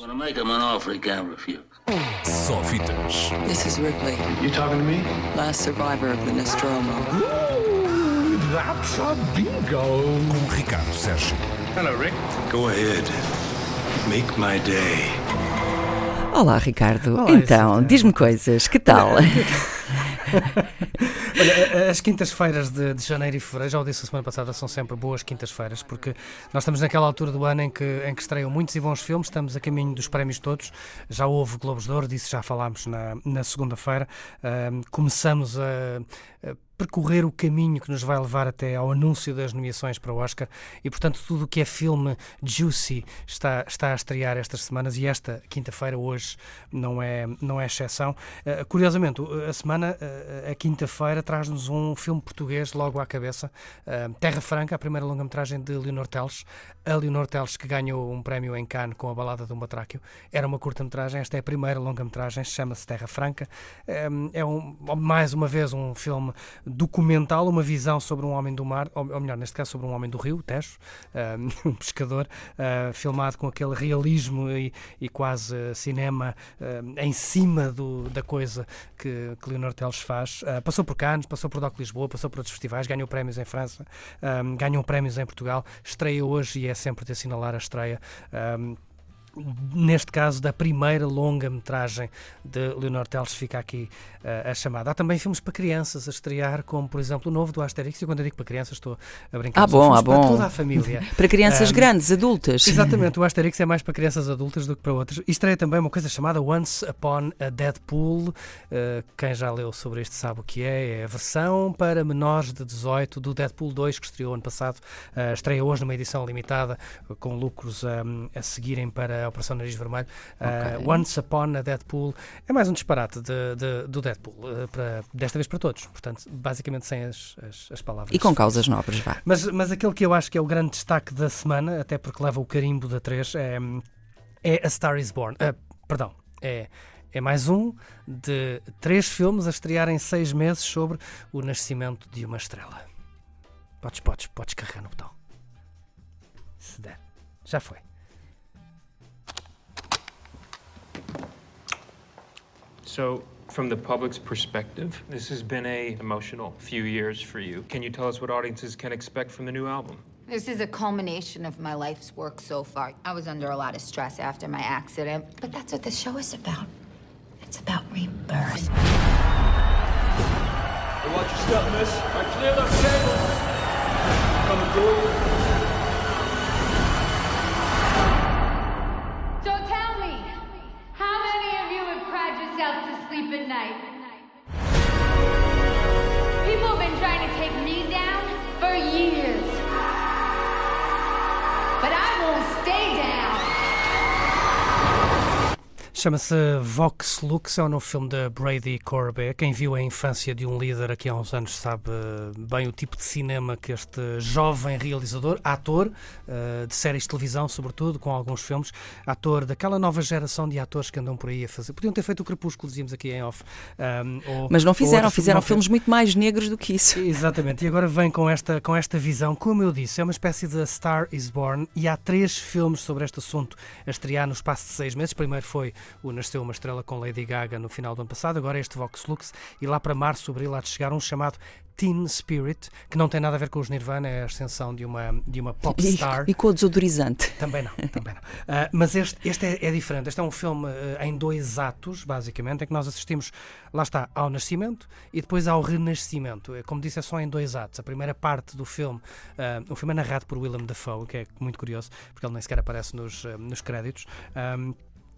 When I make him an offer he can't refuse. Só fitas. This is Ripley, You talking to me? last survivor of the Nostromo. That's a bingo. Com Ricardo Sérgio. Hello, Rick. Go ahead. Make my day. Olá, Ricardo. Olá, então, diz-me coisas, que tal? Olha, as quintas-feiras de, de janeiro e fevereiro, já o disse a semana passada, são sempre boas quintas-feiras, porque nós estamos naquela altura do ano em que, em que estreiam muitos e bons filmes, estamos a caminho dos prémios todos, já houve Globos de Ouro, disso já falámos na, na segunda-feira, Ahm, começamos a, a percorrer o caminho que nos vai levar até ao anúncio das nomeações para o Oscar e, portanto, tudo o que é filme juicy está, está a estrear estas semanas e esta quinta-feira, hoje, não é, não é exceção. Uh, curiosamente, a semana, uh, a quinta-feira, traz-nos um filme português logo à cabeça, uh, Terra Franca, a primeira longa-metragem de Leonor Teles. A Leonor Teles, que ganhou um prémio em Cannes com a Balada de um Batráquio, era uma curta-metragem, esta é a primeira longa-metragem, chama-se Terra Franca. É um, mais uma vez um filme documental, uma visão sobre um homem do mar, ou, melhor, neste caso sobre um homem do rio, Tejo, um, um pescador, uh, filmado com aquele realismo e, e quase cinema uh, em cima do, da coisa que, que Leonor Teles faz. Passou por Cannes, passou por Doc Lisboa, passou por outros festivais, ganhou prémios em França, ganhou prémios em Portugal, estreia hoje e é sempre de assinalar a estreia. Neste caso, da primeira longa-metragem de Leonor Teles, fica aqui uh, a chamada. Há também filmes para crianças a estrear, como, por exemplo, o novo do Asterix. E quando eu digo para crianças, estou a brincar. Ah, bom, ah, Para bom. toda a família. Para crianças Um, grandes, adultas. Exatamente, o Asterix é mais para crianças adultas do que para outras. E estreia também uma coisa chamada Once Upon a Deadpool. Uh, quem já leu sobre isto sabe o que é. É a versão para menores de 18 do Deadpool 2, que estreou ano passado. Uh, estreia hoje numa edição limitada, com lucros um, a seguirem para a Operação Nariz Vermelho. Uh, Ok. Once Upon a Deadpool é mais um disparate de, de- do Deadpool, uh, para, desta vez para todos. Portanto, basicamente sem as, as, as palavras. E com causas nobres, vá. Mas, mas aquele que eu acho que é o grande destaque da semana, até porque leva o carimbo da 3, é, é A Star is Born. Ah, perdão, é, é mais um de três filmes a estrear em seis meses sobre o nascimento de uma estrela. Podes, podes, podes carregar no botão. Se der. Já foi. So, from the public's perspective, this has been a emotional few years for you. Can you tell us what audiences can expect from the new album? This is a culmination of my life's work so far. I was under a lot of stress after my accident, but that's what the show is about. It's about rebirth. Watch your step, miss. I clear those tables. Coming through. Yourself to sleep at night? People have been trying to take me down for years. But I won't stay down. Chama-se Vox Lux, é o novo filme da Brady Corbet. Quem viu a infância de um líder aqui há uns anos sabe eh, bem o tipo de cinema que este jovem realizador, ator eh, de séries de televisão, sobretudo, com alguns filmes, ator daquela nova geração de atores que andam por aí a fazer. Podiam ter feito o Crepúsculo, dizíamos aqui em off. um, ou- Mas não fizeram, fizeram filmes muito mais negros do que isso. Exatamente, e agora vem com esta, com esta visão, como eu disse, é uma espécie de Star is Born e há três filmes sobre este assunto a estrear no espaço de seis meses. Primeiro foi o Nasceu uma Estrela com Lady Gaga no final do ano passado, agora este Vox Lux e lá para março, abril há de chegar um chamado Teen Spirit, que não tem nada a ver com os Nirvana, é a ascensão de uma, de uma pop E, star. e com o desodorizante. Também não, também não. Ah, mas este, este é, é diferente. Este é um filme ah, em dois atos, basicamente, em que nós assistimos, lá está, ao nascimento e depois ao renascimento. É, Como disse, é só em dois atos. A primeira parte do filme, ah, o filme é narrado por Willem Dafoe, que é muito curioso, porque ele nem sequer aparece nos, nos créditos.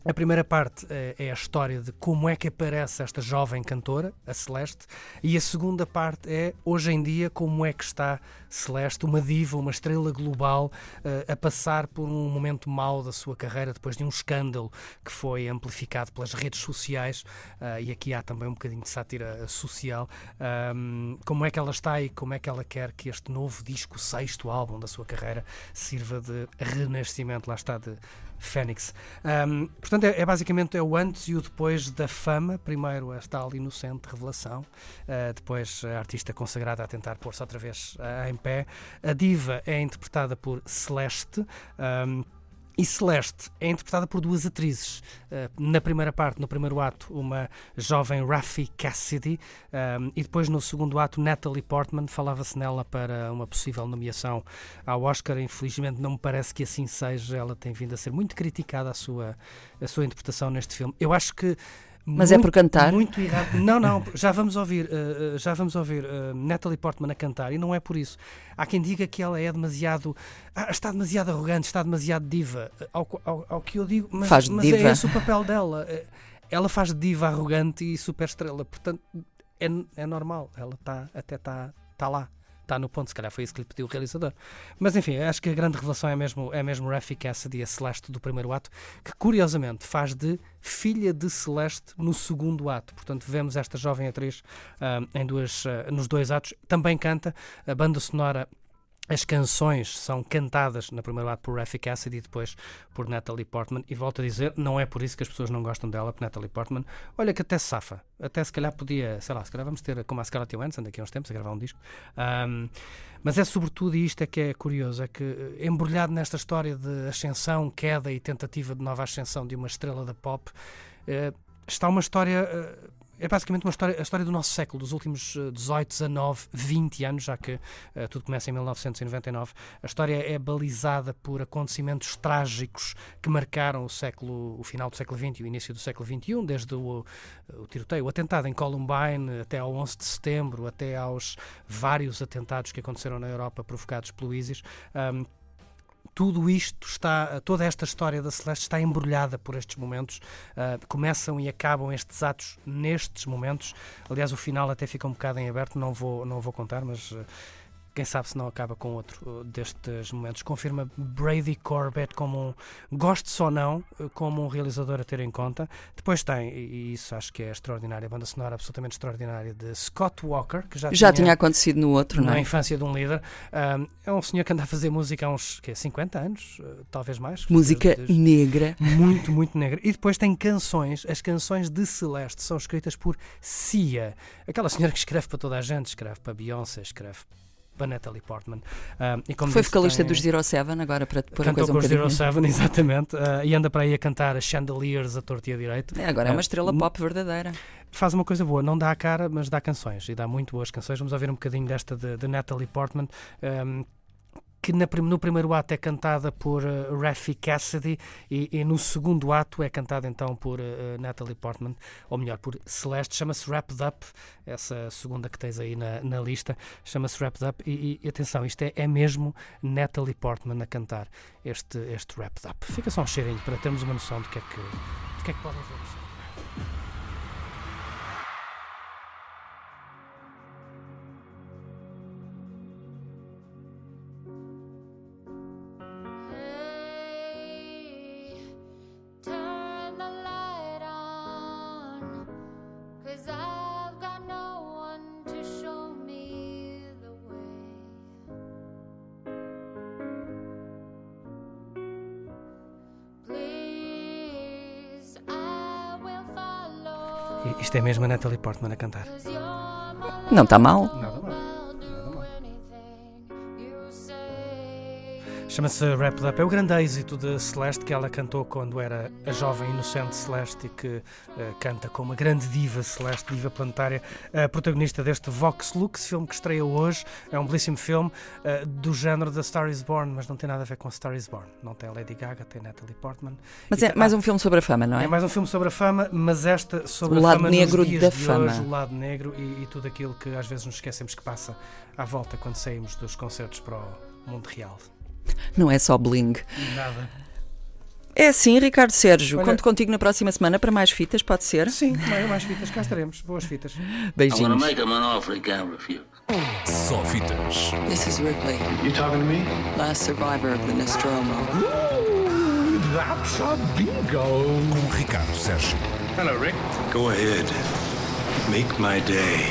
A primeira parte eh, é a história de como é que aparece esta jovem cantora, a Celeste, e a segunda parte é, hoje em dia, como é que está Celeste, uma diva, uma estrela global, eh, a passar por um momento mau da sua carreira, depois de um escândalo que foi amplificado pelas redes sociais, eh, e aqui há também um bocadinho de sátira social, ahm, como é que ela está e como é que ela quer que este novo disco, sexto álbum da sua carreira, sirva de renascimento, lá está, de Fênix. Um, portanto, é, é basicamente é o antes e o depois da fama. Primeiro esta tal inocente revelação, uh, depois a artista consagrada a tentar pôr-se outra vez uh, em pé. A diva é interpretada por Celeste. Um, E Celeste é interpretada por duas atrizes. Uh, na primeira parte, no primeiro ato, uma jovem Rafi Cassidy, um, e depois no segundo ato, Natalie Portman. Falava-se nela para uma possível nomeação ao Oscar. Infelizmente, não me parece que assim seja. Ela tem vindo a ser muito criticada a sua, a sua interpretação neste filme. Eu acho que mas muito, é por cantar? Muito errado. Não, não, já vamos ouvir, uh, já vamos ouvir uh, Natalie Portman a cantar e não é por isso. Há quem diga que ela é demasiado. Ah, está demasiado arrogante, está demasiado diva. Ao, ao, ao que eu digo, mas, faz mas diva. é esse o papel dela. Ela faz diva arrogante e super estrela, portanto é, é normal. Ela tá, até está tá lá está no ponto, se calhar foi isso que lhe pediu o realizador. Mas enfim, acho que a grande revelação é mesmo, é mesmo Raffi Cassidy, a Celeste do primeiro ato, que curiosamente faz de filha de Celeste no segundo ato. Portanto, vemos esta jovem atriz uh, em duas, uh, nos dois atos. Também canta, a banda sonora as canções são cantadas na primeira ato por Raffi Cassidy e depois por Natalie Portman. E volto a dizer, não é por isso que as pessoas não gostam dela, por Natalie Portman. Olha que até safa. Até se calhar podia, sei lá, se calhar vamos ter como a Scarlett Johansson daqui a uns tempos a gravar um disco. Um, mas é sobretudo, e isto é que é curioso, é que eh, embrulhado nesta história de ascensão, queda e tentativa de nova ascensão de uma estrela da pop, uh, está uma história... Uh, é basicamente uma história, a história do nosso século, dos últimos 18, 19, 20 anos, já que uh, tudo começa em 1999. A história é balizada por acontecimentos trágicos que marcaram o século, o final do século XX e o início do século XXI, desde o, o tiroteio, o atentado em Columbine, até ao 11 de setembro, até aos vários atentados que aconteceram na Europa provocados pelo ISIS. Um, tudo isto está, toda esta história da Celeste está embrulhada por estes momentos. Uh, começam e acabam estes atos nestes momentos. Aliás, o final até fica um bocado em aberto, não vou, não vou contar, mas. Uh, quem sabe se não acaba com outro destes momentos. Confirma Brady Corbett como um, goste ou não, como um realizador a ter em conta. Depois tem, e isso acho que é extraordinário, a banda sonora absolutamente extraordinária de Scott Walker, que já, já tinha, tinha acontecido no outro, não Na é? infância de um líder. Um, é um senhor que anda a fazer música há uns quê, 50 anos, talvez mais. Música de, negra. Muito, muito negra. E depois tem canções, as canções de Celeste são escritas por Cia, aquela senhora que escreve para toda a gente, escreve para Beyoncé, escreve para Natalie Portman. Uh, e como Foi disse, vocalista tem... dos Zero Seven, agora para pôr a Cantou coisa um os Zero bocadinho. Seven, exatamente, uh, e anda para aí a cantar Chandeliers a torto e a direito. É, agora é uma Uh, estrela pop verdadeira. Faz uma coisa boa, não dá a cara, mas dá canções, e dá muito boas canções. Vamos ouvir um bocadinho desta de, de Natalie Portman. Um, que no primeiro ato é cantada por uh, Raffi Cassidy e, e, no segundo ato é cantada então por uh, Natalie Portman, ou melhor, por Celeste. Chama-se Wrapped Up, essa segunda que tens aí na, na lista, chama-se Wrapped Up. E, e, atenção, isto é, é mesmo Natalie Portman a cantar este, este Wrapped Up. Fica só um cheirinho para termos uma noção do que é que, que, é que podem ver. Isto é mesmo a Natalie Portman a cantar. Não está mal. Nada Chama-se Wrapped Up. É o grande êxito de Celeste que ela cantou quando era a jovem inocente Celeste e que uh, canta como a grande diva Celeste, diva planetária, a protagonista deste Vox Lux, filme que estreia hoje. É um belíssimo filme uh, do género da Star is Born, mas não tem nada a ver com a Star is Born. Não tem a Lady Gaga, tem Natalie Portman. Mas é mais um filme sobre a fama, não é? é mais um filme sobre a fama, mas esta sobre O a lado fama negro nos dias da de fama. hoje, o lado negro e, e tudo aquilo que às vezes nos esquecemos que passa à volta quando saímos dos concertos para o mundo real. Não é só bling. Nada. É assim, Ricardo Sérgio. Olha- Conto contigo na próxima semana para mais fitas, pode ser? Sim, mais, mais fitas, cá estaremos. Boas fitas. I'm Beijinhos. make him an offer he can't refuse. Só fitas. This is Ripley, You talking to me? last survivor of the Nostromo. Ooh, that's a bingo. Com Ricardo Sérgio. Hello, Rick. Go ahead. Make my day.